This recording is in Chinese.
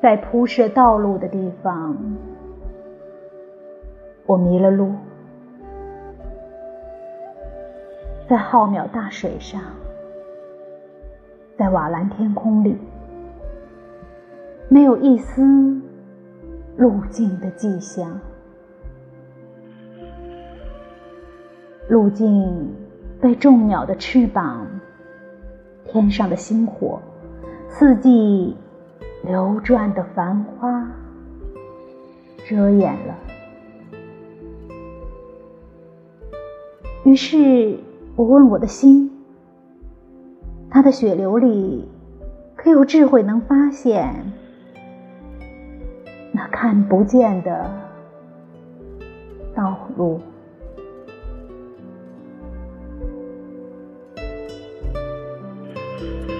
在铺设道路的地方，我迷了路。在浩渺大水上，在瓦蓝天空里，没有一丝路径的迹象。路径被众鸟的翅膀、天上的星火、四季流转的繁花遮掩了。于是我问我的心他的血流里可有智慧能发现那看不见的道路？